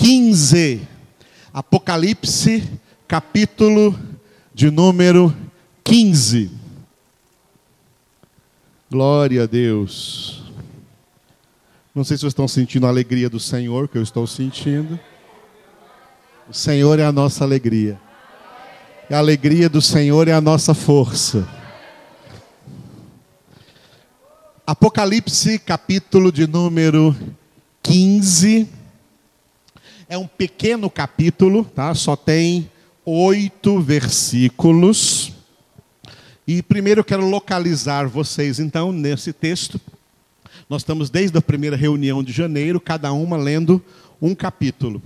15. Apocalipse, capítulo de número 15. Glória a Deus. Não sei se vocês estão sentindo a alegria do Senhor, que eu estou sentindo. O Senhor é a nossa alegria. A alegria do Senhor é a nossa força. Apocalipse, capítulo de número 15. É um pequeno capítulo, tá? Só tem oito versículos. E primeiro eu quero localizar vocês, então, nesse texto. Nós estamos desde a primeira reunião de janeiro, cada uma lendo um capítulo.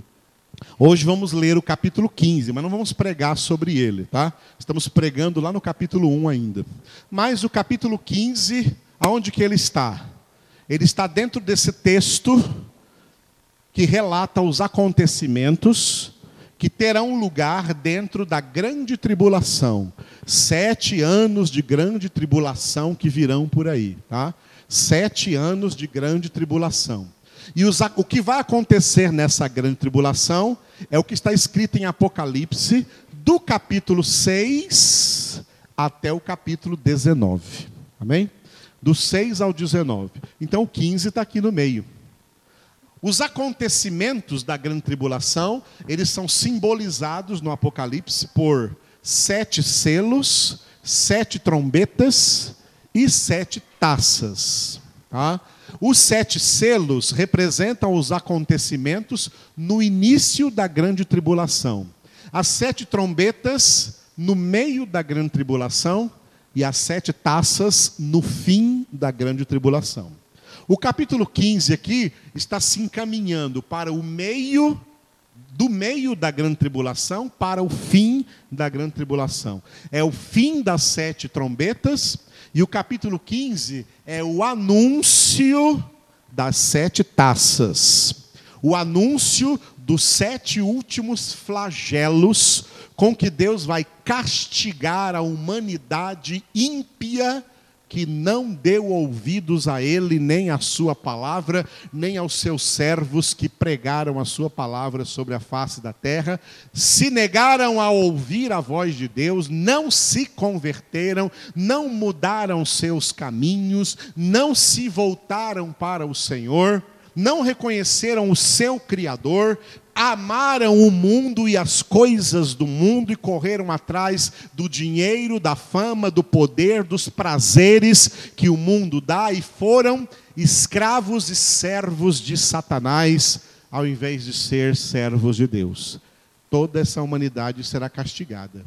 Hoje vamos ler o capítulo 15, mas não vamos pregar sobre ele, tá? Estamos pregando lá no capítulo 1 ainda. Mas o capítulo 15, aonde que ele está? Ele está dentro desse texto que relata os acontecimentos que terão lugar dentro da grande tribulação. Sete anos de grande tribulação que virão por aí, tá? Sete anos de grande tribulação. E os, o que vai acontecer nessa grande tribulação é o que está escrito em Apocalipse, do capítulo 6 até o capítulo 19. Amém? Do 6 ao 19. Então o 15 está aqui no meio. Os acontecimentos da grande tribulação, eles são simbolizados no Apocalipse por sete selos, sete trombetas e sete taças. Tá? Os sete selos representam os acontecimentos no início da grande tribulação. As sete trombetas no meio da grande tribulação e as sete taças no fim da grande tribulação. O capítulo 15 aqui está se encaminhando para o meio do meio da grande tribulação para o fim da grande tribulação. É o fim das sete trombetas e o capítulo 15 é o anúncio das sete taças. O anúncio dos sete últimos flagelos com que Deus vai castigar a humanidade ímpia que não deu ouvidos a ele, nem a sua palavra, nem aos seus servos que pregaram a sua palavra sobre a face da terra, se negaram a ouvir a voz de Deus, não se converteram, não mudaram seus caminhos, não se voltaram para o Senhor não reconheceram o seu Criador, amaram o mundo e as coisas do mundo e correram atrás do dinheiro, da fama, do poder, dos prazeres que o mundo dá e foram escravos e servos de Satanás, ao invés de ser servos de Deus. Toda essa humanidade será castigada.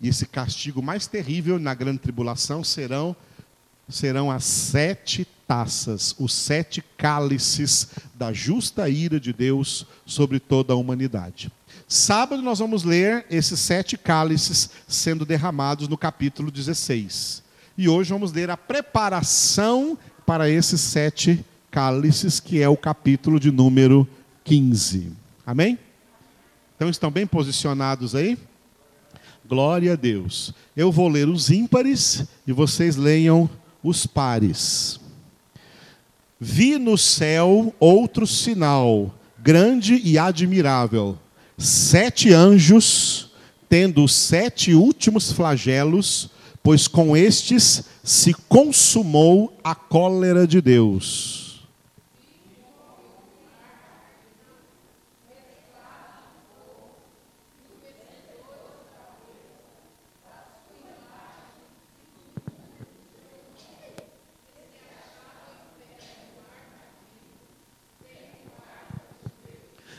E esse castigo mais terrível na grande tribulação serão serão as sete taças, os sete cálices da justa ira de Deus sobre toda a humanidade. Sábado nós vamos ler esses sete cálices sendo derramados no capítulo 16. E hoje vamos ler a preparação para esses sete cálices, que é o capítulo de número 15. Amém? Então estão bem posicionados aí? Glória a Deus. Eu vou ler os ímpares e vocês leiam os pares. Vi no céu outro sinal, grande e admirável: sete anjos, tendo os sete últimos flagelos, pois com estes se consumou a cólera de Deus.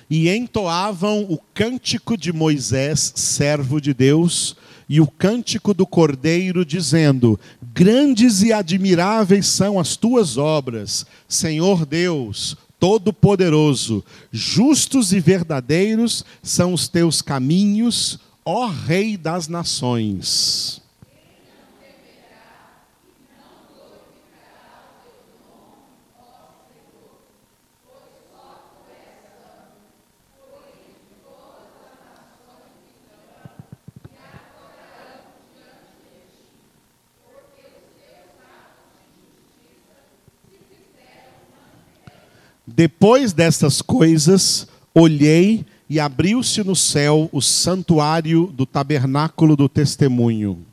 E entoavam o cântico de Moisés, servo de Deus, e o cântico do Cordeiro, dizendo: Grandes e admiráveis são as tuas obras, Senhor Deus, Todo-Poderoso, justos e verdadeiros são os teus caminhos, ó Rei das nações. Depois destas coisas, olhei e abriu-se no céu o santuário do tabernáculo do testemunho.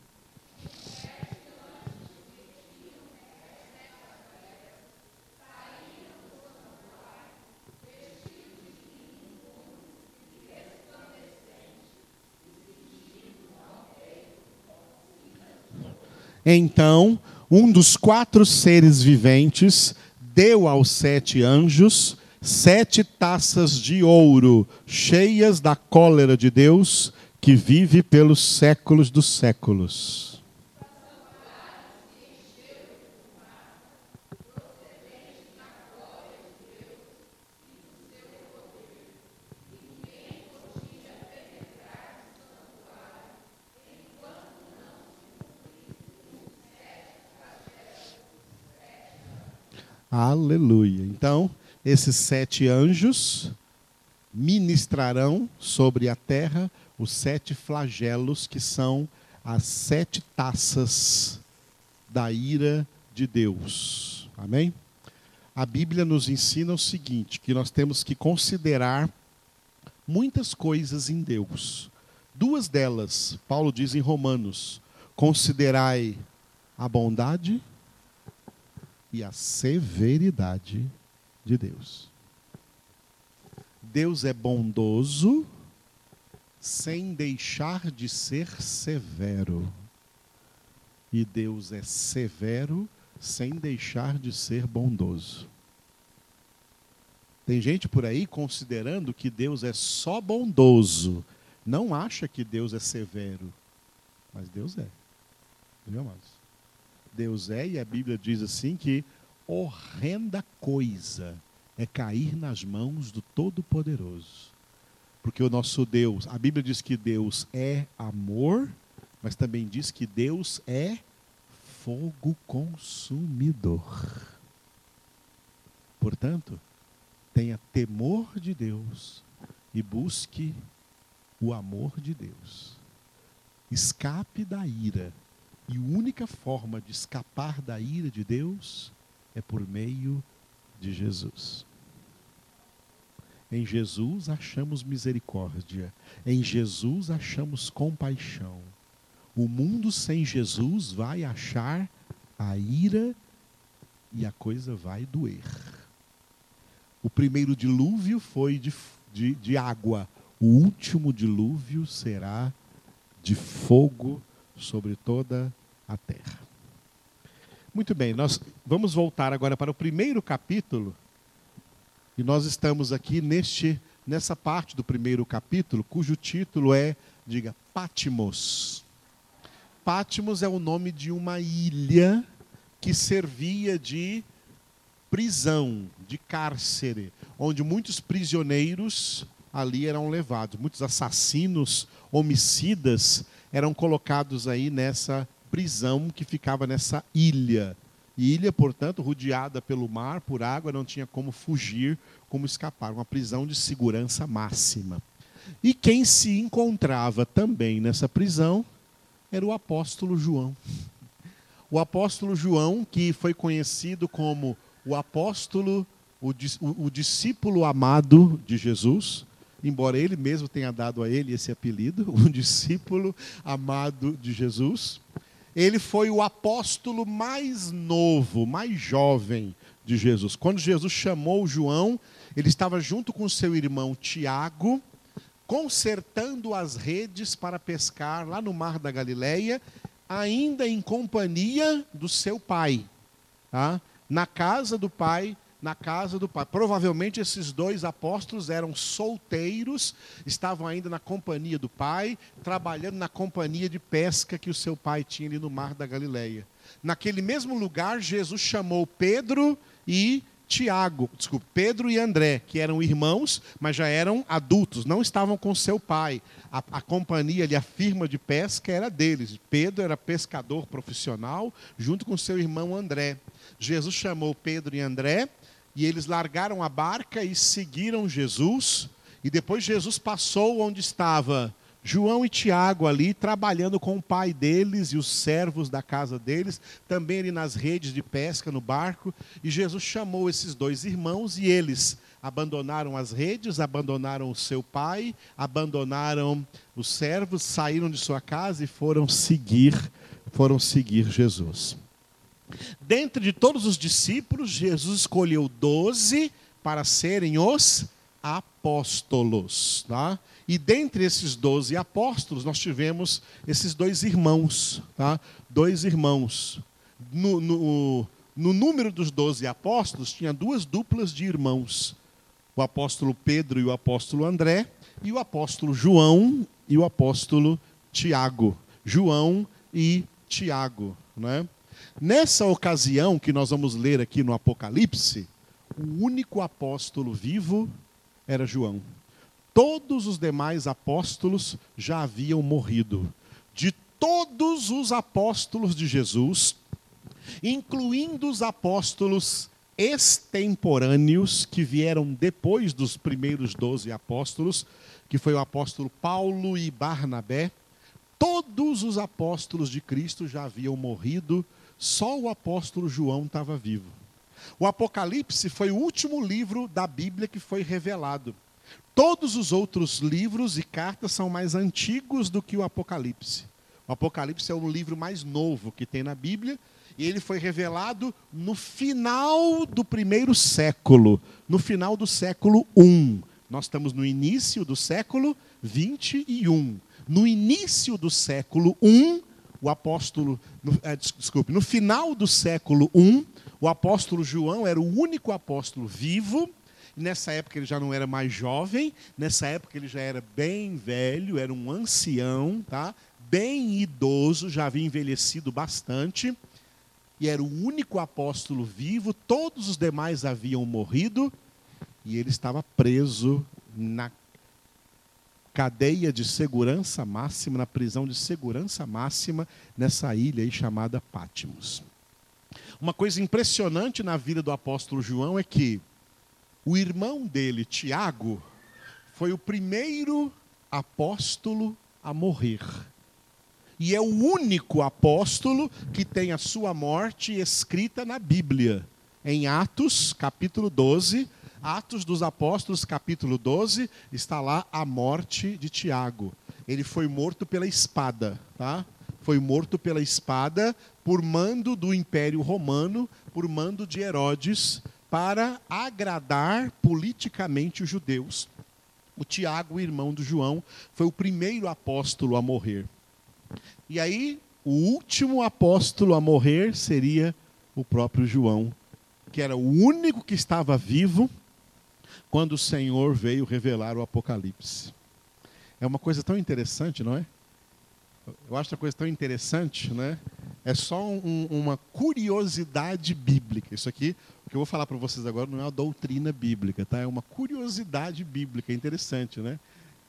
Então, um dos quatro seres viventes deu aos sete anjos sete taças de ouro, cheias da cólera de Deus, que vive pelos séculos dos séculos. Aleluia. Então, esses sete anjos ministrarão sobre a terra os sete flagelos, que são as sete taças da ira de Deus. Amém? A Bíblia nos ensina o seguinte: que nós temos que considerar muitas coisas em Deus. Duas delas, Paulo diz em Romanos: considerai a bondade e a severidade de Deus. Deus é bondoso sem deixar de ser severo. E Deus é severo sem deixar de ser bondoso. Tem gente por aí considerando que Deus é só bondoso, não acha que Deus é severo, mas Deus é. Viu, amados? Deus é, e a Bíblia diz assim que horrenda coisa é cair nas mãos do Todo-Poderoso. Porque o nosso Deus, a Bíblia diz que Deus é amor, mas também diz que Deus é fogo consumidor. Portanto, tenha temor de Deus e busque o amor de Deus. Escape da ira e a única forma de escapar da ira de Deus é por meio de Jesus. Em Jesus achamos misericórdia, em Jesus achamos compaixão. O mundo sem Jesus vai achar a ira e a coisa vai doer. O primeiro dilúvio foi de, de, de água, o último dilúvio será de fogo sobre toda a terra. Muito bem, nós vamos voltar agora para o primeiro capítulo. E nós estamos aqui neste nessa parte do primeiro capítulo, cujo título é, diga, Patmos. Patmos é o nome de uma ilha que servia de prisão, de cárcere, onde muitos prisioneiros ali eram levados, muitos assassinos, homicidas eram colocados aí nessa prisão que ficava nessa ilha. Ilha, portanto, rodeada pelo mar, por água, não tinha como fugir, como escapar. Uma prisão de segurança máxima. E quem se encontrava também nessa prisão era o apóstolo João. O apóstolo João, que foi conhecido como o apóstolo, o, o, discípulo amado de Jesus, embora ele mesmo tenha dado a ele esse apelido, um discípulo amado de Jesus. Ele foi o apóstolo mais novo, mais jovem de Jesus. Quando Jesus chamou João, ele estava junto com seu irmão Tiago, consertando as redes para pescar lá no mar da Galileia, ainda em companhia do seu pai, tá? na casa do pai na casa do pai. Provavelmente esses dois apóstolos eram solteiros, estavam ainda na companhia do pai, trabalhando na companhia de pesca que o seu pai tinha ali no mar da Galileia. Naquele mesmo lugar, Jesus chamou Pedro e Tiago, desculpe, Pedro e André, que eram irmãos, mas já eram adultos, não estavam com seu pai. A, a companhia ali, a firma de pesca era deles. Pedro era pescador profissional, junto com seu irmão André. Jesus chamou Pedro e André e eles largaram a barca e seguiram Jesus. E depois Jesus passou onde estava João e Tiago ali, trabalhando com o pai deles e os servos da casa deles, também ali nas redes de pesca no barco. E Jesus chamou esses dois irmãos e eles abandonaram as redes, abandonaram o seu pai, abandonaram os servos, saíram de sua casa e foram seguir, foram seguir Jesus. Dentre de todos os discípulos, Jesus escolheu doze para serem os apóstolos. Tá? E dentre esses doze apóstolos, nós tivemos esses dois irmãos. Tá? Dois irmãos. No, no, no número dos doze apóstolos, tinha duas duplas de irmãos: o apóstolo Pedro e o apóstolo André, e o apóstolo João e o apóstolo Tiago. João e Tiago. Né? Nessa ocasião que nós vamos ler aqui no Apocalipse, o único apóstolo vivo era João. Todos os demais apóstolos já haviam morrido. De todos os apóstolos de Jesus, incluindo os apóstolos extemporâneos que vieram depois dos primeiros doze apóstolos, que foi o apóstolo Paulo e Barnabé, todos os apóstolos de Cristo já haviam morrido, só o apóstolo João estava vivo. O Apocalipse foi o último livro da Bíblia que foi revelado. Todos os outros livros e cartas são mais antigos do que o Apocalipse. O Apocalipse é o livro mais novo que tem na Bíblia e ele foi revelado no final do primeiro século, no final do século I. Nós estamos no início do século 21. No início do século I, o apóstolo, no, é, desculpe, no final do século I, o apóstolo João era o único apóstolo vivo. Nessa época ele já não era mais jovem, nessa época ele já era bem velho, era um ancião, tá? bem idoso, já havia envelhecido bastante, e era o único apóstolo vivo, todos os demais haviam morrido, e ele estava preso na cadeia de segurança máxima, na prisão de segurança máxima, nessa ilha aí chamada Pátimos. Uma coisa impressionante na vida do apóstolo João é que o irmão dele, Tiago, foi o primeiro apóstolo a morrer. E é o único apóstolo que tem a sua morte escrita na Bíblia. Em Atos, capítulo 12, Atos dos Apóstolos, capítulo 12, está lá a morte de Tiago. Ele foi morto pela espada, tá? Foi morto pela espada por mando do Império Romano, por mando de Herodes, para agradar politicamente os judeus. O Tiago, irmão do João, foi o primeiro apóstolo a morrer. E aí, o último apóstolo a morrer seria o próprio João, que era o único que estava vivo quando o Senhor veio revelar o Apocalipse. É uma coisa tão interessante, não é? Eu acho uma coisa tão interessante, né? É só um, uma curiosidade bíblica. Isso aqui, o que eu vou falar para vocês agora, não é uma doutrina bíblica, tá? É uma curiosidade bíblica interessante, né?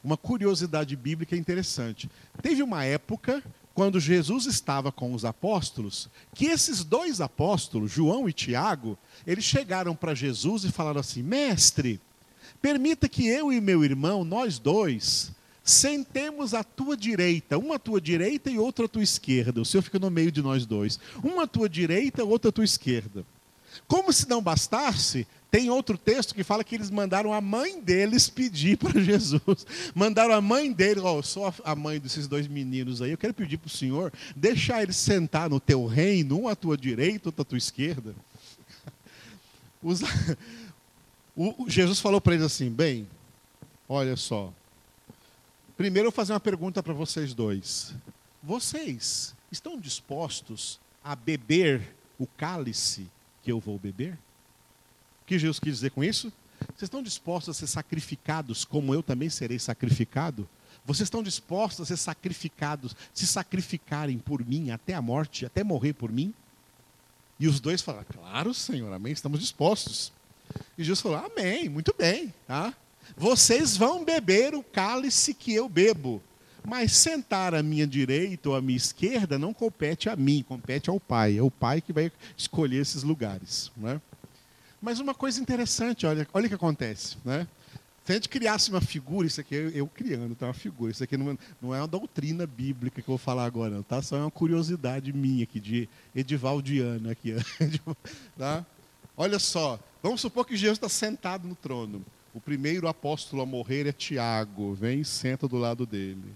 Uma curiosidade bíblica interessante. Teve uma época quando Jesus estava com os apóstolos, que esses dois apóstolos, João e Tiago, eles chegaram para Jesus e falaram assim: Mestre, Permita que eu e meu irmão, nós dois, sentemos à tua direita, uma à tua direita e outra à tua esquerda. O Senhor fica no meio de nós dois. Uma à tua direita, outra à tua esquerda. Como se não bastasse, tem outro texto que fala que eles mandaram a mãe deles pedir para Jesus. Mandaram a mãe dele, ó, oh, sou a mãe desses dois meninos aí, eu quero pedir para o Senhor deixar eles sentar no teu reino, um à tua direita, outro à tua esquerda. Os, o, Jesus falou para eles assim: bem, olha só. Primeiro eu vou fazer uma pergunta para vocês dois. Vocês estão dispostos a beber o cálice que eu vou beber? O que Jesus quis dizer com isso? Vocês estão dispostos a ser sacrificados como eu também serei sacrificado? Vocês estão dispostos a ser sacrificados, se sacrificarem por mim até a morte, até morrer por mim? E os dois falaram: Claro, Senhor, amém, estamos dispostos. E Jesus falou: Amém, muito bem. Tá? Vocês vão beber o cálice que eu bebo. Mas sentar à minha direita ou à minha esquerda não compete a mim, compete ao Pai. É o Pai que vai escolher esses lugares. Né? Mas uma coisa interessante, olha, olha o que acontece. Né? Se a gente criasse uma figura, isso aqui eu, eu criando, tá? Uma figura, isso aqui não, não, é uma doutrina bíblica que eu vou falar agora, não, tá? Só é uma curiosidade minha aqui, de Edivaldiana aqui. Tá? Olha só, Vamos supor que Jesus está sentado no trono. O primeiro apóstolo a morrer é Tiago. Vem e senta do lado dele.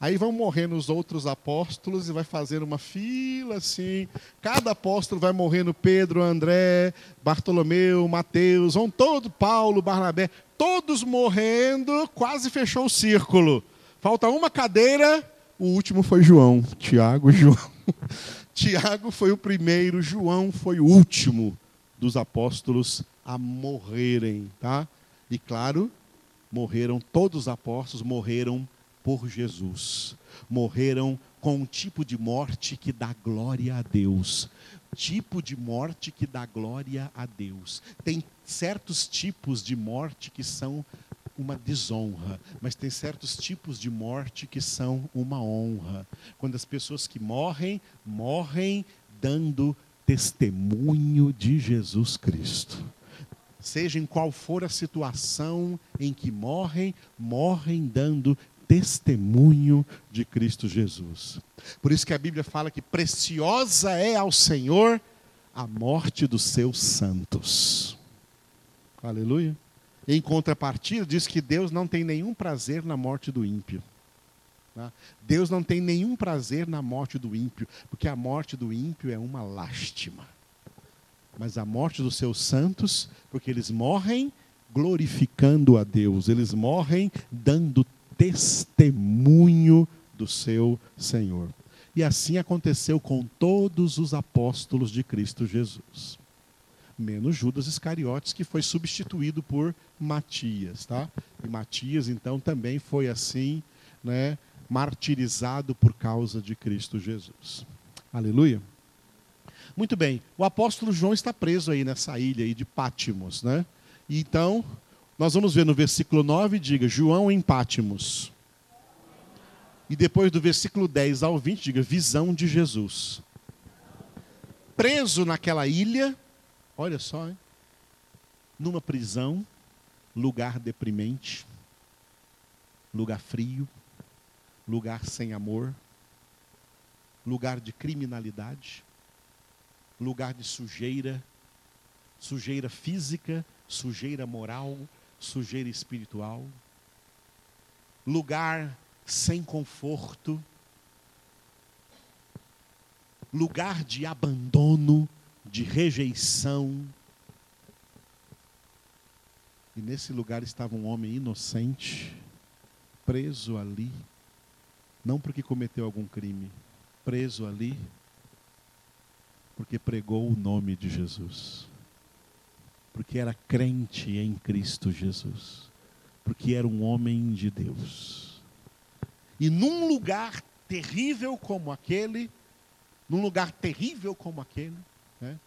Aí vão morrendo os outros apóstolos e vai fazer uma fila assim. Cada apóstolo vai morrendo Pedro, André, Bartolomeu, Mateus, vão todos, Paulo, Barnabé, todos morrendo, quase fechou o círculo. Falta uma cadeira, o último foi João, Tiago João. Tiago foi o primeiro, João foi o último dos apóstolos a morrerem, tá? E claro, morreram todos os apóstolos morreram por Jesus. Morreram com um tipo de morte que dá glória a Deus. Tipo de morte que dá glória a Deus. Tem certos tipos de morte que são uma desonra, mas tem certos tipos de morte que são uma honra. Quando as pessoas que morrem, morrem dando testemunho de Jesus Cristo. Seja em qual for a situação em que morrem, morrem dando testemunho de Cristo Jesus. Por isso que a Bíblia fala que preciosa é ao Senhor a morte dos seus santos. Aleluia. Em contrapartida, diz que Deus não tem nenhum prazer na morte do ímpio. Tá? Deus não tem nenhum prazer na morte do ímpio, porque a morte do ímpio é uma lástima. Mas a morte dos seus santos, porque eles morrem glorificando a Deus, eles morrem dando testemunho do seu Senhor. E assim aconteceu com todos os apóstolos de Cristo Jesus. Menos Judas Iscariotes, que foi substituído por Matias, tá? E Matias, então, também foi assim, né, martirizado por causa de Cristo Jesus. Aleluia. Muito bem, o apóstolo João está preso aí nessa ilha aí de Pátimos, né? Então, nós vamos ver no versículo 9, diga, João em Pátimos. E depois do versículo 10 ao 20, diga, visão de Jesus. Preso naquela ilha, olha só, hein? numa prisão, lugar deprimente, lugar frio, lugar sem amor, lugar de criminalidade, lugar de sujeira, sujeira física, sujeira moral, sujeira espiritual, lugar sem conforto, lugar de abandono, de rejeição. E nesse lugar estava um homem inocente, preso ali, não porque cometeu algum crime, preso ali, porque pregou o nome de Jesus porque era crente em Cristo Jesus, porque era um homem de Deus. E num lugar terrível como aquele, num lugar terrível como aquele, né?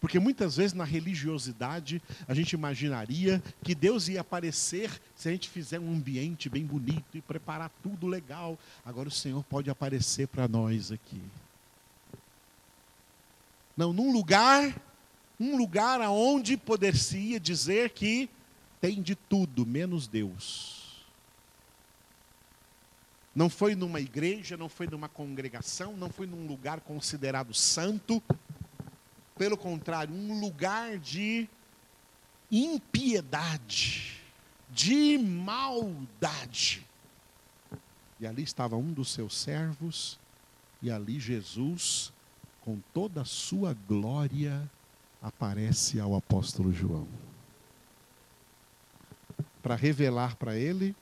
Porque muitas vezes na religiosidade a gente imaginaria que Deus ia aparecer se a gente fizer um ambiente bem bonito e preparar tudo legal. Agora o Senhor pode aparecer para nós aqui. Não, num lugar um lugar aonde poderia dizer que tem de tudo menos Deus. Não foi numa igreja, não foi numa congregação, não foi num lugar considerado santo. Pelo contrário, um lugar de impiedade, de maldade. E ali estava um dos seus servos, e ali Jesus, com toda a sua glória, aparece ao apóstolo João. Para revelar para ele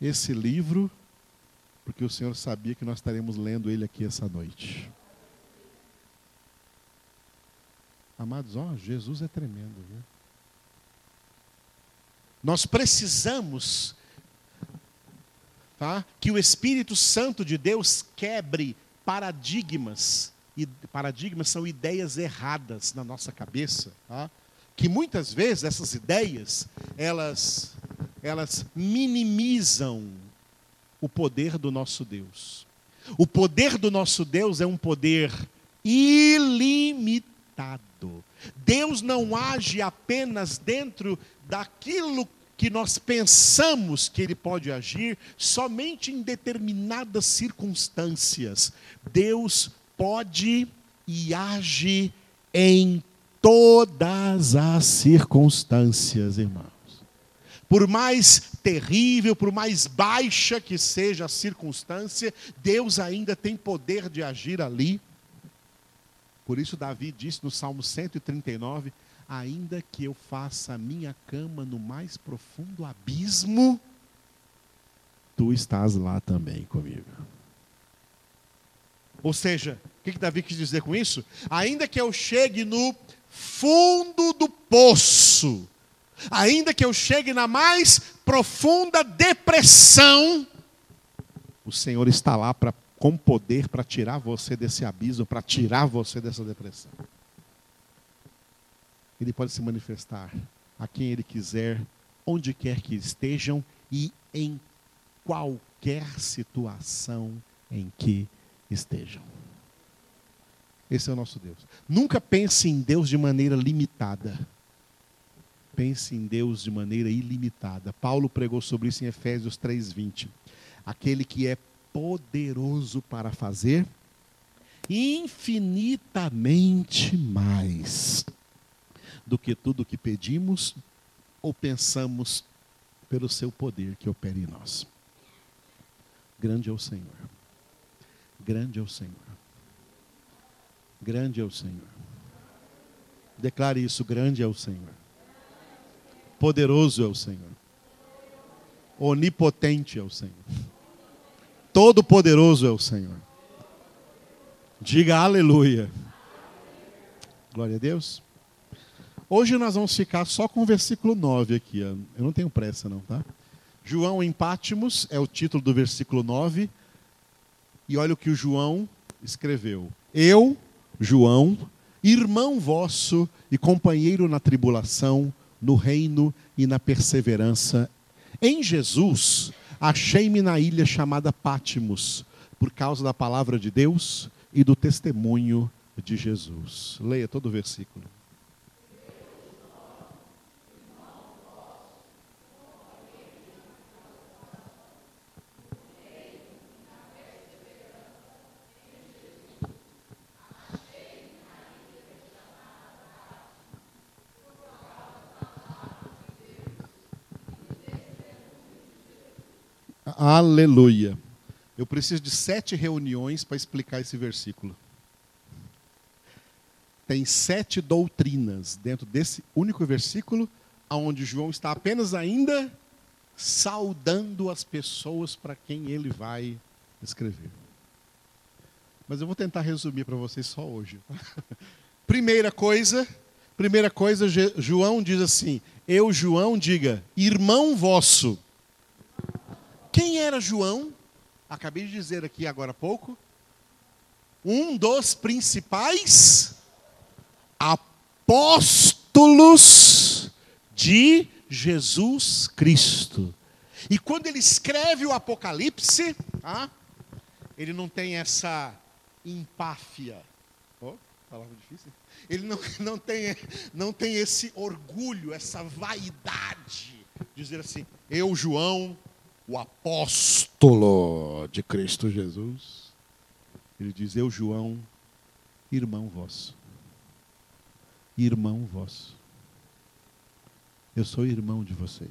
esse livro, porque o Senhor sabia que nós estaremos lendo ele aqui essa noite. Amados, ó, Jesus é tremendo, viu? Nós precisamos tá, que o Espírito Santo de Deus quebre paradigmas e paradigmas são ideias erradas na nossa cabeça, tá? que muitas vezes essas ideias elas elas minimizam o poder do nosso Deus. O poder do nosso Deus é um poder ilimitado. Deus não age apenas dentro daquilo que nós pensamos que ele pode agir somente em determinadas circunstâncias. Deus pode e age em todas as circunstâncias, irmãos. Por mais terrível, por mais baixa que seja a circunstância, Deus ainda tem poder de agir ali. Por isso, Davi disse no Salmo 139: Ainda que eu faça a minha cama no mais profundo abismo, tu estás lá também comigo. Ou seja, o que, que Davi quis dizer com isso? Ainda que eu chegue no fundo do poço, ainda que eu chegue na mais profunda depressão, o Senhor está lá para com poder para tirar você desse abismo, para tirar você dessa depressão. Ele pode se manifestar a quem ele quiser, onde quer que estejam e em qualquer situação em que estejam. Esse é o nosso Deus. Nunca pense em Deus de maneira limitada. Pense em Deus de maneira ilimitada. Paulo pregou sobre isso em Efésios 3:20. Aquele que é poderoso para fazer infinitamente mais do que tudo que pedimos ou pensamos pelo seu poder que opera em nós. Grande é o Senhor. Grande é o Senhor. Grande é o Senhor. Declare isso: grande é o Senhor. Poderoso é o Senhor. Onipotente é o Senhor. Todo-poderoso é o Senhor. Diga aleluia. Glória a Deus. Hoje nós vamos ficar só com o versículo 9 aqui. Eu não tenho pressa, não, tá? João em Pátimos é o título do versículo 9. E olha o que o João escreveu. Eu, João, irmão vosso e companheiro na tribulação, no reino e na perseverança. Em Jesus, achei-me na ilha chamada Pátimos, por causa da palavra de Deus e do testemunho de Jesus. Leia todo o versículo. Aleluia. Eu preciso de sete reuniões para explicar esse versículo. Tem sete doutrinas dentro desse único versículo, onde João está apenas ainda saudando as pessoas para quem ele vai escrever. Mas eu vou tentar resumir para vocês só hoje. primeira coisa, primeira coisa, João diz assim: Eu, João, diga, irmão vosso. Quem era João? Acabei de dizer aqui agora há pouco. Um dos principais apóstolos de Jesus Cristo. E quando ele escreve o Apocalipse, ah, ele não tem essa empáfia. Oh, palavra difícil. Ele não, não, tem, não tem esse orgulho, essa vaidade. Dizer assim, eu, João, o apóstolo de Cristo Jesus, ele diz: Eu, João, irmão vosso. Irmão vosso. Eu sou irmão de vocês.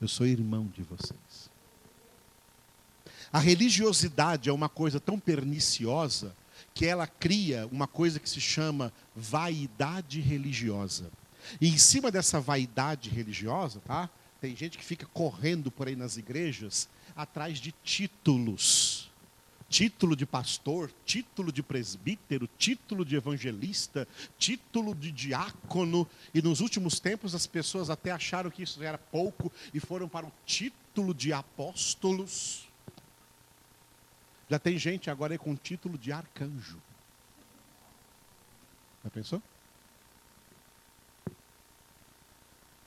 Eu sou irmão de vocês. A religiosidade é uma coisa tão perniciosa que ela cria uma coisa que se chama vaidade religiosa. E em cima dessa vaidade religiosa, tá? Tem gente que fica correndo por aí nas igrejas atrás de títulos. Título de pastor, título de presbítero, título de evangelista, título de diácono. E nos últimos tempos as pessoas até acharam que isso era pouco e foram para o título de apóstolos. Já tem gente agora aí com título de arcanjo. Já pensou?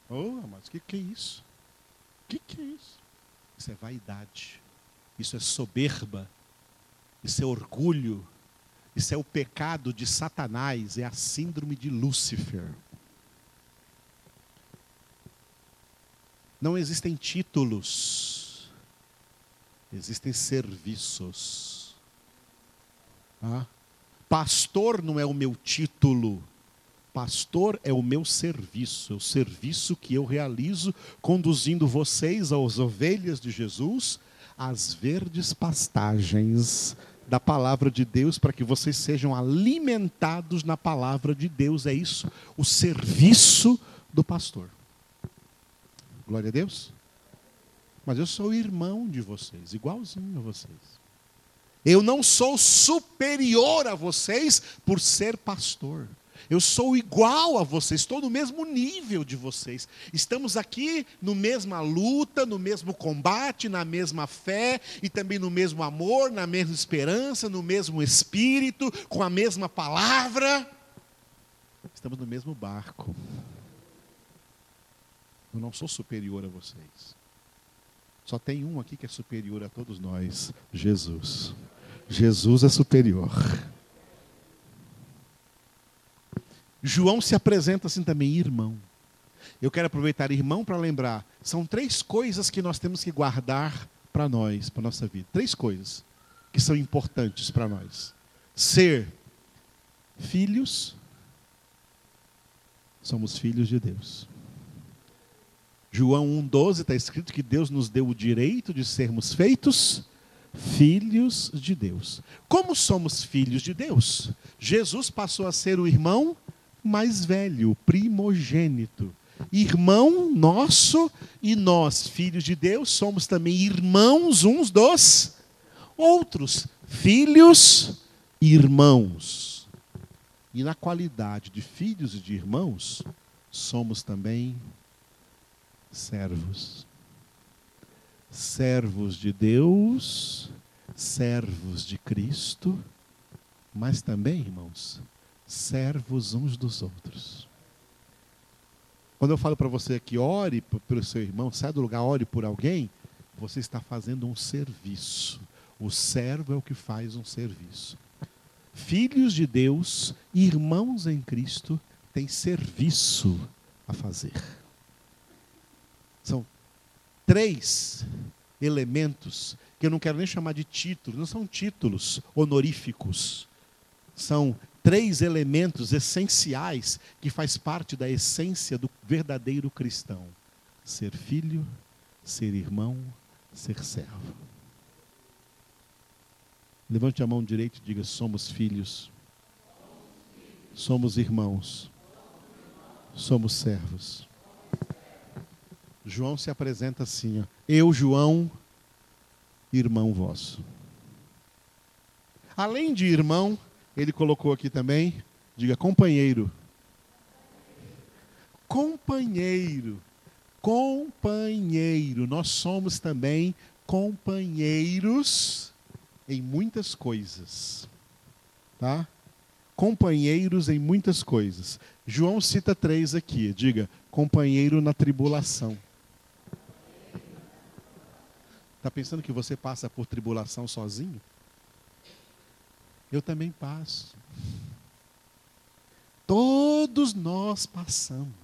Oh, mas o que, que é isso? O que, que é isso? Isso é vaidade. Isso é soberba. Isso é orgulho. Isso é o pecado de Satanás. É a síndrome de Lúcifer. Não existem títulos. Existem serviços. Ah? Pastor não é o meu título. Pastor é o meu serviço, é o serviço que eu realizo conduzindo vocês, as ovelhas de Jesus, às verdes pastagens da palavra de Deus, para que vocês sejam alimentados na palavra de Deus. É isso, o serviço do pastor. Glória a Deus. Mas eu sou irmão de vocês, igualzinho a vocês. Eu não sou superior a vocês por ser pastor. Eu sou igual a vocês, estou no mesmo nível de vocês. Estamos aqui no mesma luta, no mesmo combate, na mesma fé e também no mesmo amor, na mesma esperança, no mesmo espírito, com a mesma palavra. Estamos no mesmo barco. Eu não sou superior a vocês. Só tem um aqui que é superior a todos nós: Jesus. Jesus é superior. João se apresenta assim também, irmão. Eu quero aproveitar, irmão, para lembrar: são três coisas que nós temos que guardar para nós, para nossa vida. Três coisas que são importantes para nós: ser filhos, somos filhos de Deus. João 1,12 está escrito que Deus nos deu o direito de sermos feitos filhos de Deus. Como somos filhos de Deus? Jesus passou a ser o irmão mais velho, primogênito. Irmão nosso e nós, filhos de Deus, somos também irmãos uns dos outros. Filhos irmãos. E na qualidade de filhos e de irmãos, somos também servos. Servos de Deus, servos de Cristo, mas também, irmãos, servos uns dos outros. Quando eu falo para você que ore pelo seu irmão, sai do lugar, ore por alguém, você está fazendo um serviço. O servo é o que faz um serviço. Filhos de Deus, irmãos em Cristo, têm serviço a fazer. São três elementos que eu não quero nem chamar de títulos, não são títulos honoríficos. São três elementos essenciais que faz parte da essência do verdadeiro cristão: ser filho, ser irmão, ser servo. Levante a mão direita e diga: somos filhos, somos irmãos, somos servos. João se apresenta assim: ó, eu, João, irmão vosso. Além de irmão, ele colocou aqui também, diga companheiro. Companheiro. Companheiro. Nós somos também companheiros em muitas coisas. Tá? Companheiros em muitas coisas. João cita três aqui. Diga, companheiro na tribulação. Está pensando que você passa por tribulação sozinho? Eu também passo. Todos nós passamos.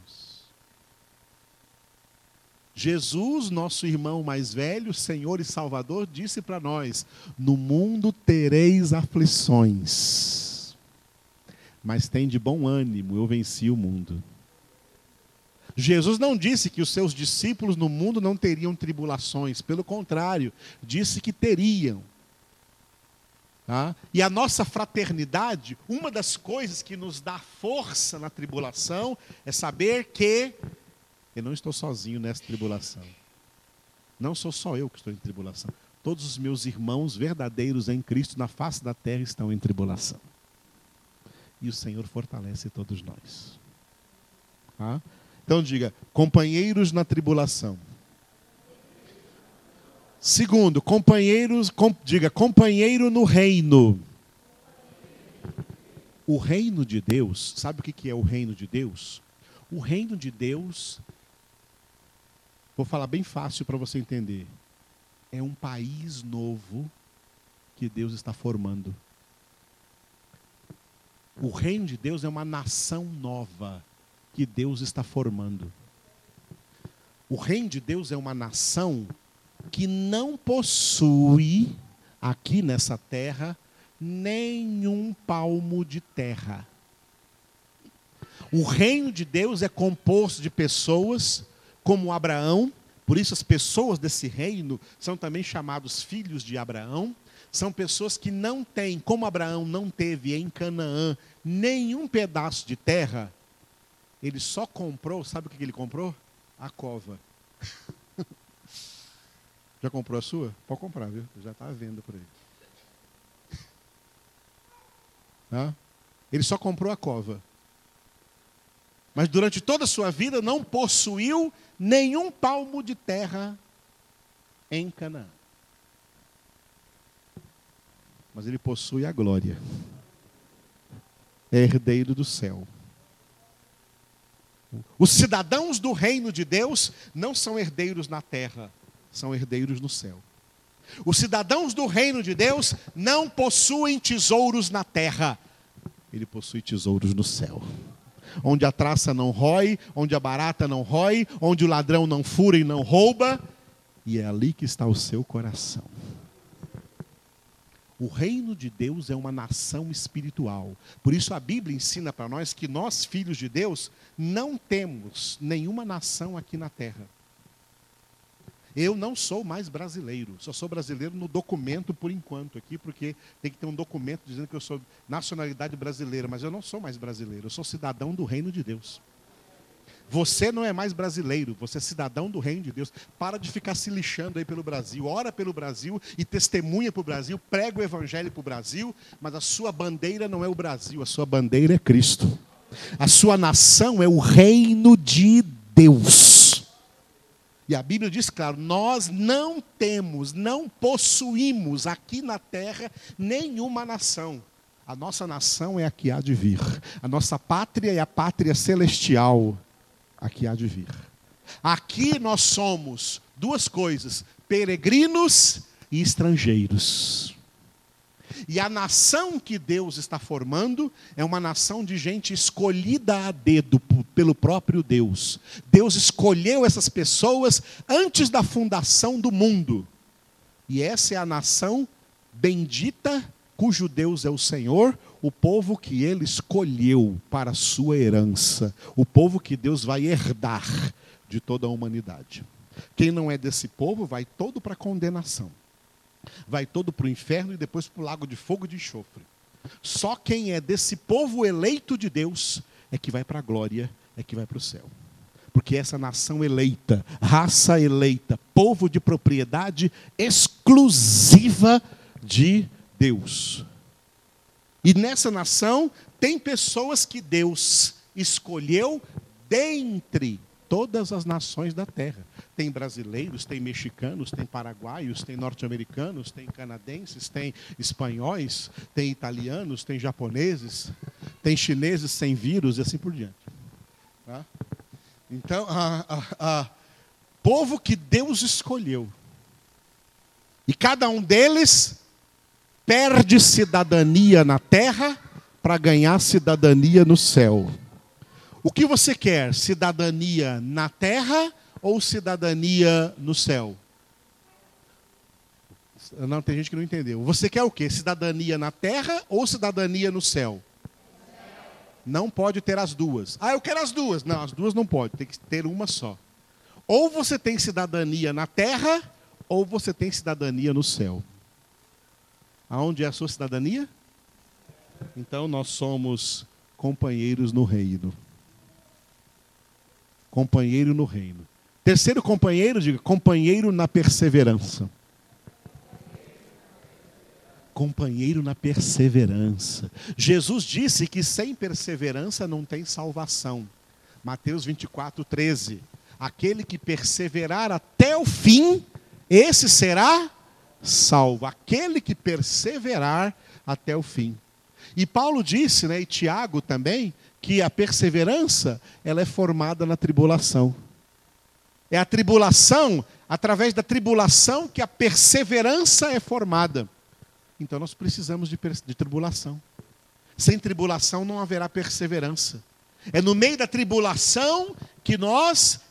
Jesus, nosso irmão mais velho, Senhor e Salvador, disse para nós: No mundo tereis aflições, mas tem de bom ânimo, eu venci o mundo. Jesus não disse que os seus discípulos no mundo não teriam tribulações, pelo contrário, disse que teriam. Tá? E a nossa fraternidade, uma das coisas que nos dá força na tribulação é saber que eu não estou sozinho nessa tribulação. Não sou só eu que estou em tribulação. Todos os meus irmãos verdadeiros em Cristo na face da terra estão em tribulação. E o Senhor fortalece todos nós. Tá? Então diga, companheiros na tribulação. Segundo, companheiros, com, diga, companheiro no reino. O reino de Deus, sabe o que é o reino de Deus? O reino de Deus, vou falar bem fácil para você entender, é um país novo que Deus está formando. O reino de Deus é uma nação nova que Deus está formando. O reino de Deus é uma nação que não possui aqui nessa terra nenhum palmo de terra. O reino de Deus é composto de pessoas como Abraão, por isso as pessoas desse reino são também chamados filhos de Abraão. São pessoas que não têm, como Abraão não teve em Canaã nenhum pedaço de terra, ele só comprou, sabe o que ele comprou? A cova. Já comprou a sua? Pode comprar, viu? Já está à venda por aí. Ele só comprou a cova. Mas durante toda a sua vida não possuiu nenhum palmo de terra em Canaã. Mas ele possui a glória. É herdeiro do céu. Os cidadãos do reino de Deus não são herdeiros na terra, são herdeiros no céu. Os cidadãos do reino de Deus não possuem tesouros na terra, ele possui tesouros no céu. Onde a traça não rói, onde a barata não rói, onde o ladrão não fura e não rouba, e é ali que está o seu coração. O reino de Deus é uma nação espiritual. Por isso a Bíblia ensina para nós que nós, filhos de Deus, não temos nenhuma nação aqui na terra. Eu não sou mais brasileiro, só sou brasileiro no documento por enquanto aqui, porque tem que ter um documento dizendo que eu sou nacionalidade brasileira, mas eu não sou mais brasileiro, eu sou cidadão do reino de Deus. Você não é mais brasileiro, você é cidadão do reino de Deus. Para de ficar se lixando aí pelo Brasil. Ora pelo Brasil e testemunha para o Brasil, prega o evangelho para o Brasil, mas a sua bandeira não é o Brasil, a sua bandeira é Cristo. A sua nação é o reino de Deus. E a Bíblia diz, claro, nós não temos, não possuímos aqui na terra nenhuma nação. A nossa nação é a que há de vir. A nossa pátria é a pátria celestial, a que há de vir. Aqui nós somos duas coisas: peregrinos e estrangeiros. E a nação que Deus está formando é uma nação de gente escolhida a dedo pelo próprio Deus. Deus escolheu essas pessoas antes da fundação do mundo. E essa é a nação bendita, cujo Deus é o Senhor, o povo que ele escolheu para a sua herança, o povo que Deus vai herdar de toda a humanidade. Quem não é desse povo vai todo para a condenação vai todo para o inferno e depois para o lago de fogo e de enxofre. Só quem é desse povo eleito de Deus é que vai para a glória, é que vai para o céu. Porque essa nação eleita, raça eleita, povo de propriedade exclusiva de Deus. E nessa nação tem pessoas que Deus escolheu dentre todas as nações da terra. Tem brasileiros, tem mexicanos, tem paraguaios, tem norte-americanos, tem canadenses, tem espanhóis, tem italianos, tem japoneses, tem chineses sem vírus e assim por diante. Tá? Então, a, a, a, povo que Deus escolheu. E cada um deles perde cidadania na terra para ganhar cidadania no céu. O que você quer? Cidadania na terra ou cidadania no céu? Não, tem gente que não entendeu. Você quer o quê? Cidadania na terra ou cidadania no céu? Não pode ter as duas. Ah, eu quero as duas. Não, as duas não pode, tem que ter uma só. Ou você tem cidadania na terra, ou você tem cidadania no céu. Aonde é a sua cidadania? Então nós somos companheiros no reino. Companheiro no reino. Terceiro companheiro, diga, companheiro na perseverança. Companheiro na perseverança. Jesus disse que sem perseverança não tem salvação. Mateus 24, 13. Aquele que perseverar até o fim, esse será salvo. Aquele que perseverar até o fim. E Paulo disse, né, e Tiago também, que a perseverança ela é formada na tribulação. É a tribulação, através da tribulação, que a perseverança é formada. Então nós precisamos de, de tribulação. Sem tribulação não haverá perseverança. É no meio da tribulação que nós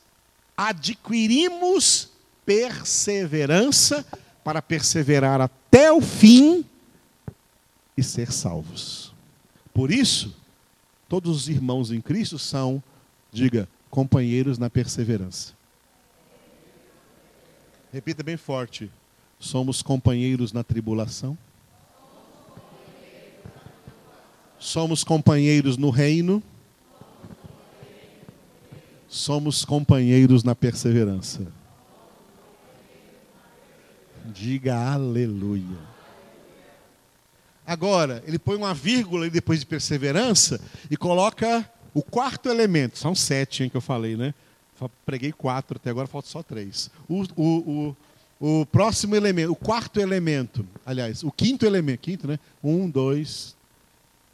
adquirimos perseverança para perseverar até o fim e ser salvos. Por isso, todos os irmãos em Cristo são, diga, companheiros na perseverança. Repita bem forte. Somos companheiros na tribulação. Somos companheiros no reino. Somos companheiros na perseverança. Diga aleluia. Agora, ele põe uma vírgula depois de perseverança e coloca o quarto elemento. São sete hein, que eu falei, né? Preguei quatro, até agora falta só três. O, o, o, o próximo elemento, o quarto elemento, aliás, o quinto elemento, quinto, né? Um, dois,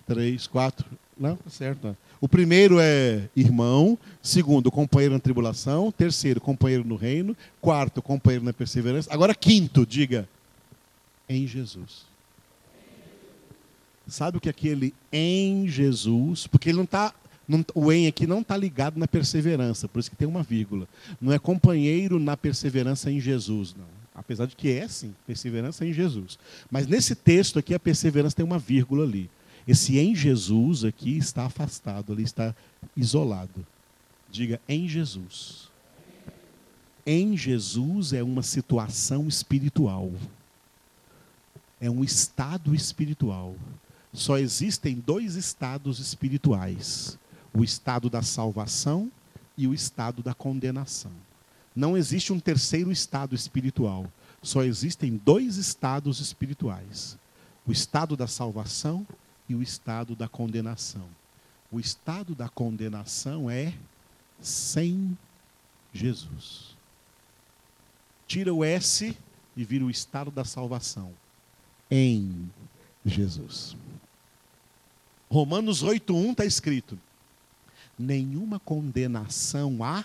três, quatro. Não, tá certo. Não. O primeiro é irmão, segundo, companheiro na tribulação, terceiro, companheiro no reino, quarto, companheiro na perseverança. Agora, quinto, diga, em Jesus. Sabe o que é aquele em Jesus? Porque ele não está. O em aqui não está ligado na perseverança, por isso que tem uma vírgula. Não é companheiro na perseverança em Jesus, não. Apesar de que é sim, perseverança em Jesus. Mas nesse texto aqui, a perseverança tem uma vírgula ali. Esse em Jesus aqui está afastado, ali está isolado. Diga em Jesus. Em Jesus é uma situação espiritual. É um estado espiritual. Só existem dois estados espirituais: o estado da salvação e o estado da condenação. Não existe um terceiro estado espiritual. Só existem dois estados espirituais: o estado da salvação e o estado da condenação. O estado da condenação é sem Jesus. Tira o S e vira o estado da salvação em Jesus. Romanos 8:1 está escrito: nenhuma condenação há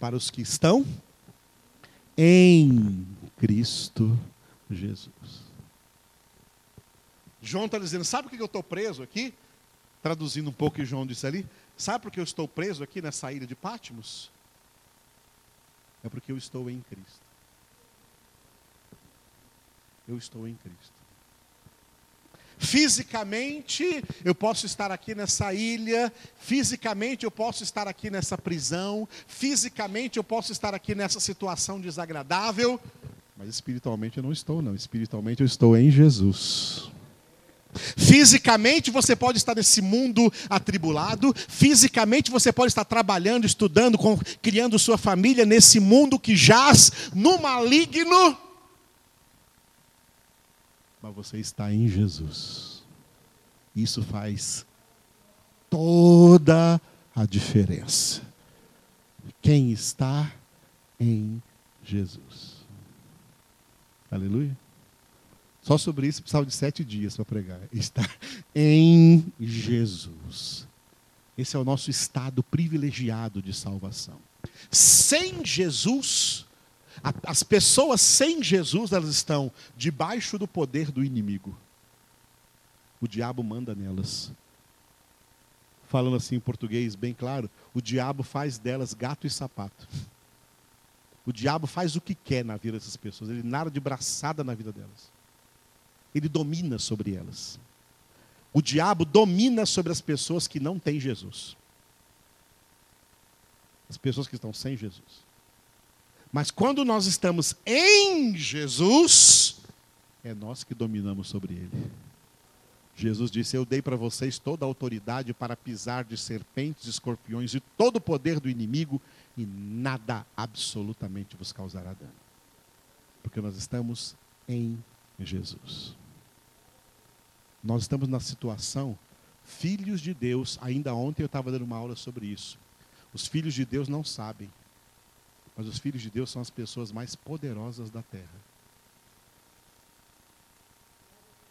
para os que estão em Cristo Jesus. João está dizendo: sabe por que eu estou preso aqui? Traduzindo um pouco o que João disse ali. Sabe por que eu estou preso aqui nessa ilha de Pátimos? É porque eu estou em Cristo. Eu estou em Cristo. Fisicamente, eu posso estar aqui nessa ilha, fisicamente, eu posso estar aqui nessa prisão, fisicamente, eu posso estar aqui nessa situação desagradável, mas espiritualmente eu não estou, não. Espiritualmente eu estou em Jesus. Fisicamente você pode estar nesse mundo atribulado, fisicamente você pode estar trabalhando, estudando, criando sua família nesse mundo que jaz no maligno mas você está em Jesus. Isso faz toda a diferença. Quem está em Jesus. Aleluia. Só sobre isso precisava de sete dias para pregar. Está em Jesus. Esse é o nosso estado privilegiado de salvação. Sem Jesus, as pessoas sem Jesus, elas estão debaixo do poder do inimigo. O diabo manda nelas. Falando assim em português bem claro, o diabo faz delas gato e sapato. O diabo faz o que quer na vida dessas pessoas. Ele nada de braçada na vida delas. Ele domina sobre elas. O diabo domina sobre as pessoas que não têm Jesus. As pessoas que estão sem Jesus. Mas quando nós estamos em Jesus, é nós que dominamos sobre ele. Jesus disse: Eu dei para vocês toda a autoridade para pisar de serpentes, escorpiões e todo o poder do inimigo, e nada absolutamente vos causará dano. Porque nós estamos em Jesus. Nós estamos na situação, filhos de Deus, ainda ontem eu estava dando uma aula sobre isso. Os filhos de Deus não sabem mas os filhos de Deus são as pessoas mais poderosas da terra.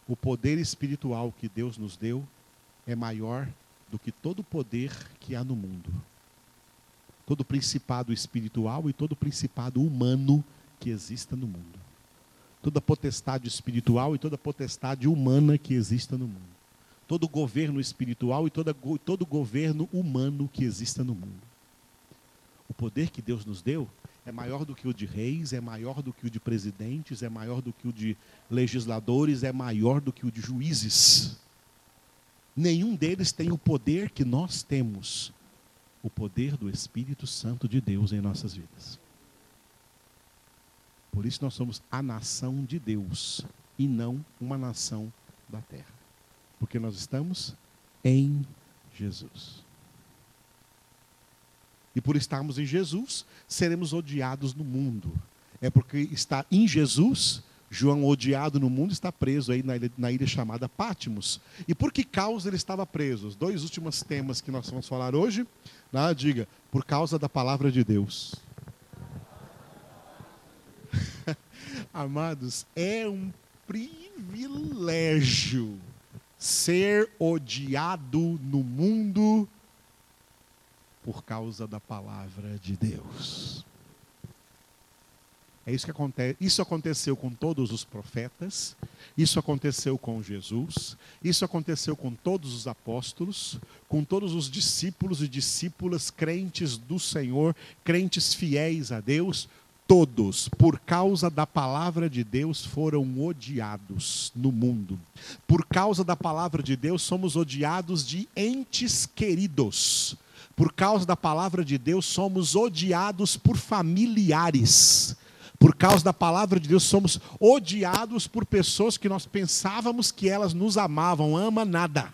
O poder espiritual que Deus nos deu é maior do que todo o poder que há no mundo. Todo principado espiritual e todo principado humano que exista no mundo. Toda potestade espiritual e toda potestade humana que exista no mundo. Todo governo espiritual e toda, todo governo humano que exista no mundo. O poder que Deus nos deu é maior do que o de reis, é maior do que o de presidentes, é maior do que o de legisladores, é maior do que o de juízes. Nenhum deles tem o poder que nós temos o poder do Espírito Santo de Deus em nossas vidas. Por isso nós somos a nação de Deus e não uma nação da terra. Porque nós estamos em Jesus. E por estarmos em Jesus, seremos odiados no mundo. É porque está em Jesus, João, odiado no mundo, está preso aí na ilha, na ilha chamada Pátimos. E por que causa ele estava preso? Os dois últimos temas que nós vamos falar hoje, né, diga, por causa da palavra de Deus. Amados, é um privilégio ser odiado no mundo por causa da palavra de Deus. É isso que acontece. Isso aconteceu com todos os profetas, isso aconteceu com Jesus, isso aconteceu com todos os apóstolos, com todos os discípulos e discípulas crentes do Senhor, crentes fiéis a Deus, todos, por causa da palavra de Deus, foram odiados no mundo. Por causa da palavra de Deus, somos odiados de entes queridos. Por causa da palavra de Deus, somos odiados por familiares. Por causa da palavra de Deus, somos odiados por pessoas que nós pensávamos que elas nos amavam. Ama nada.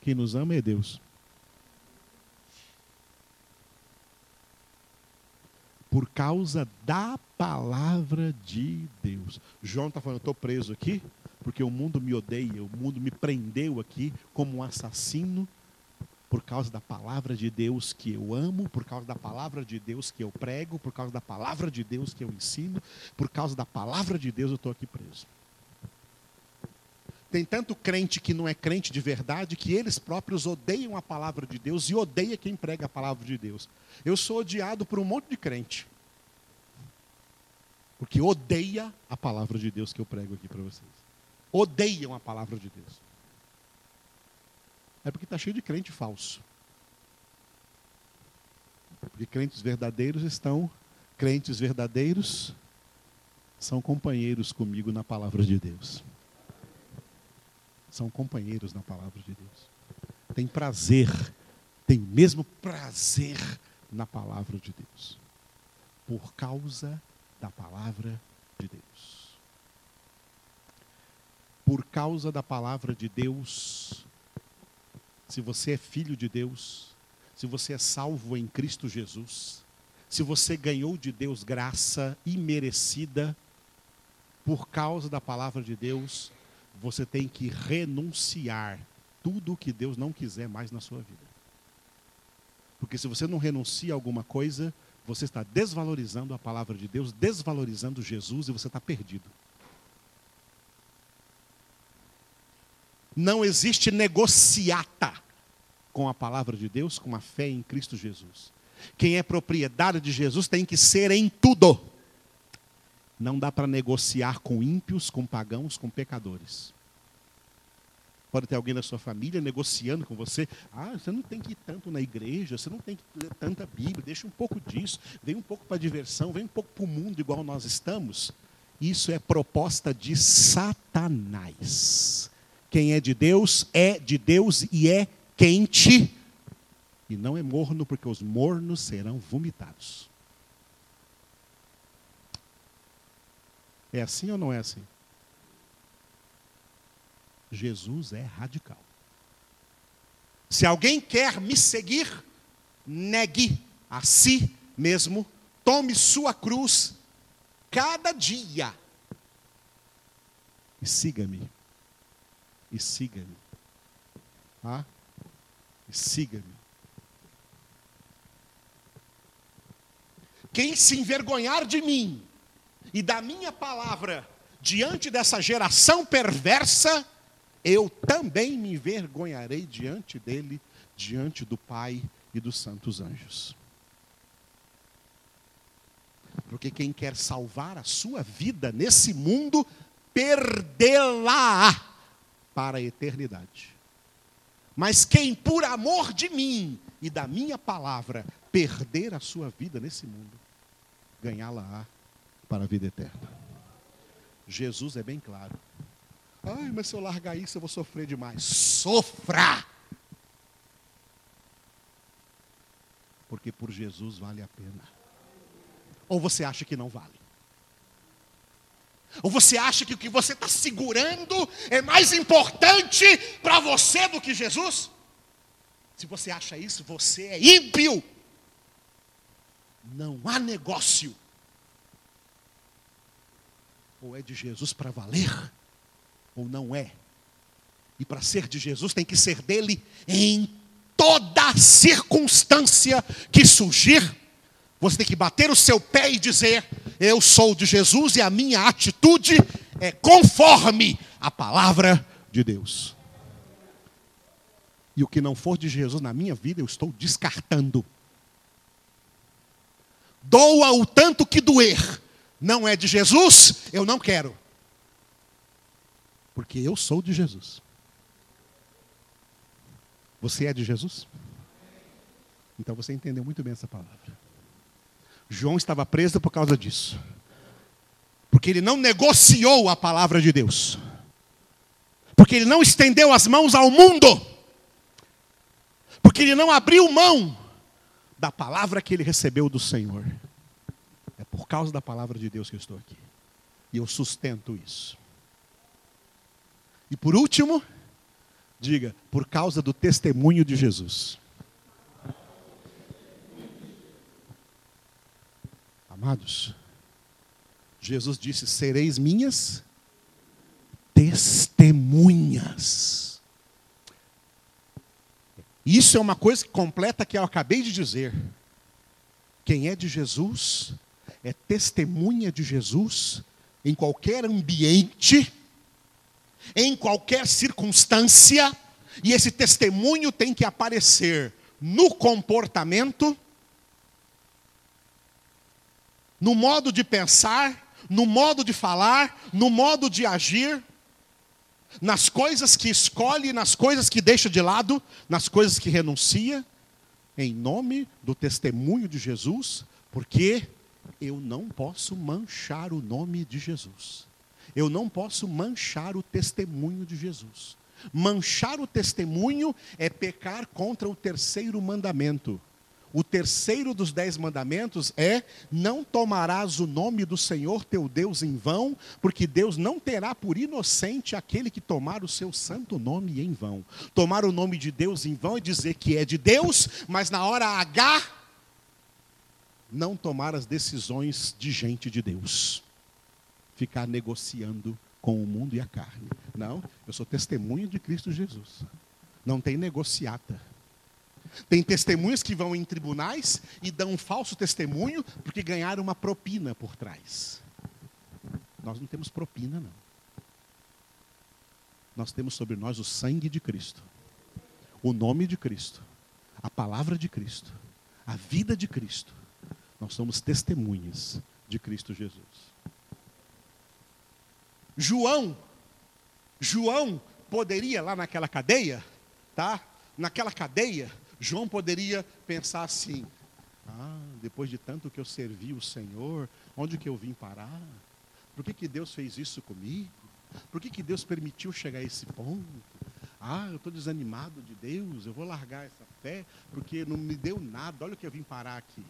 Quem nos ama é Deus. por causa da palavra de Deus. João está falando, eu estou preso aqui, porque o mundo me odeia, o mundo me prendeu aqui como um assassino, por causa da palavra de Deus que eu amo, por causa da palavra de Deus que eu prego, por causa da palavra de Deus que eu ensino, por causa da palavra de Deus eu estou aqui preso. Tem tanto crente que não é crente de verdade que eles próprios odeiam a palavra de Deus e odeia quem prega a palavra de Deus. Eu sou odiado por um monte de crente. Porque odeia a palavra de Deus que eu prego aqui para vocês. Odeiam a palavra de Deus. É porque está cheio de crente falso. Porque crentes verdadeiros estão, crentes verdadeiros são companheiros comigo na palavra de Deus são companheiros na palavra de Deus. Tem prazer, tem mesmo prazer na palavra de Deus. Por causa da palavra de Deus. Por causa da palavra de Deus, se você é filho de Deus, se você é salvo em Cristo Jesus, se você ganhou de Deus graça imerecida, por causa da palavra de Deus, você tem que renunciar tudo o que Deus não quiser mais na sua vida. Porque se você não renuncia a alguma coisa, você está desvalorizando a palavra de Deus, desvalorizando Jesus e você está perdido. Não existe negociata com a palavra de Deus, com a fé em Cristo Jesus. Quem é propriedade de Jesus tem que ser em tudo. Não dá para negociar com ímpios, com pagãos, com pecadores. Pode ter alguém na sua família negociando com você. Ah, você não tem que ir tanto na igreja, você não tem que ler tanta Bíblia, deixa um pouco disso, vem um pouco para a diversão, vem um pouco para o mundo igual nós estamos. Isso é proposta de Satanás. Quem é de Deus é de Deus e é quente. E não é morno, porque os mornos serão vomitados. É assim ou não é assim? Jesus é radical. Se alguém quer me seguir, negue a si mesmo, tome sua cruz cada dia e siga-me. E siga-me. Ah? E siga-me. Quem se envergonhar de mim e da minha palavra diante dessa geração perversa, eu também me envergonharei diante dele, diante do Pai e dos santos anjos. Porque quem quer salvar a sua vida nesse mundo, perdê-la para a eternidade. Mas quem, por amor de mim e da minha palavra, perder a sua vida nesse mundo, ganhá-la para a vida eterna. Jesus é bem claro. Ai, mas se eu largar isso, eu vou sofrer demais. Sofra! Porque por Jesus vale a pena. Ou você acha que não vale? Ou você acha que o que você está segurando é mais importante para você do que Jesus? Se você acha isso, você é ímpio. Não há negócio. Ou é de Jesus para valer, ou não é. E para ser de Jesus tem que ser dele em toda circunstância que surgir. Você tem que bater o seu pé e dizer: Eu sou de Jesus e a minha atitude é conforme a palavra de Deus. E o que não for de Jesus na minha vida, eu estou descartando. Doa o tanto que doer. Não é de Jesus, eu não quero. Porque eu sou de Jesus. Você é de Jesus? Então você entendeu muito bem essa palavra. João estava preso por causa disso. Porque ele não negociou a palavra de Deus. Porque ele não estendeu as mãos ao mundo. Porque ele não abriu mão da palavra que ele recebeu do Senhor. É por causa da palavra de Deus que eu estou aqui. E eu sustento isso. E por último, diga, por causa do testemunho de Jesus. Amados, Jesus disse: sereis minhas testemunhas. Isso é uma coisa completa que eu acabei de dizer. Quem é de Jesus é testemunha de Jesus em qualquer ambiente, em qualquer circunstância, e esse testemunho tem que aparecer no comportamento, no modo de pensar, no modo de falar, no modo de agir, nas coisas que escolhe, nas coisas que deixa de lado, nas coisas que renuncia, em nome do testemunho de Jesus, porque eu não posso manchar o nome de Jesus. Eu não posso manchar o testemunho de Jesus. Manchar o testemunho é pecar contra o terceiro mandamento. O terceiro dos dez mandamentos é: não tomarás o nome do Senhor teu Deus em vão, porque Deus não terá por inocente aquele que tomar o seu santo nome em vão. Tomar o nome de Deus em vão é dizer que é de Deus, mas na hora H, não tomar as decisões de gente de Deus. Ficar negociando com o mundo e a carne. Não, eu sou testemunho de Cristo Jesus. Não tem negociata. Tem testemunhas que vão em tribunais e dão um falso testemunho porque ganharam uma propina por trás. Nós não temos propina, não. Nós temos sobre nós o sangue de Cristo, o nome de Cristo, a palavra de Cristo, a vida de Cristo. Nós somos testemunhas de Cristo Jesus. João, João poderia lá naquela cadeia, tá? Naquela cadeia, João poderia pensar assim: ah, depois de tanto que eu servi o Senhor, onde que eu vim parar? Por que, que Deus fez isso comigo? Por que, que Deus permitiu chegar a esse ponto? Ah, eu estou desanimado de Deus, eu vou largar essa fé, porque não me deu nada, olha o que eu vim parar aqui.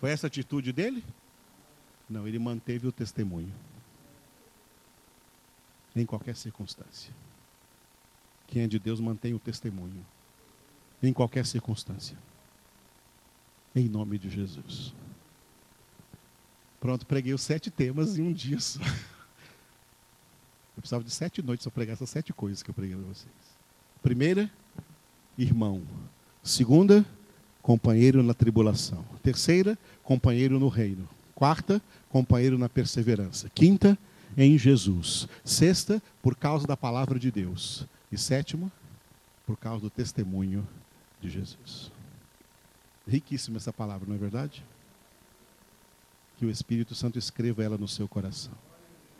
Foi essa atitude dele? Não, ele manteve o testemunho. Em qualquer circunstância. Quem é de Deus mantém o testemunho em qualquer circunstância. Em nome de Jesus. Pronto, preguei os sete temas em um dia só. Eu precisava de sete noites para pregar essas sete coisas que eu preguei para vocês. Primeira, irmão. Segunda, companheiro na tribulação. Terceira, companheiro no reino. Quarta, companheiro na perseverança. Quinta, em Jesus. Sexta, por causa da palavra de Deus. E sétima, por causa do testemunho de Jesus. Riquíssima essa palavra, não é verdade? Que o Espírito Santo escreva ela no seu coração.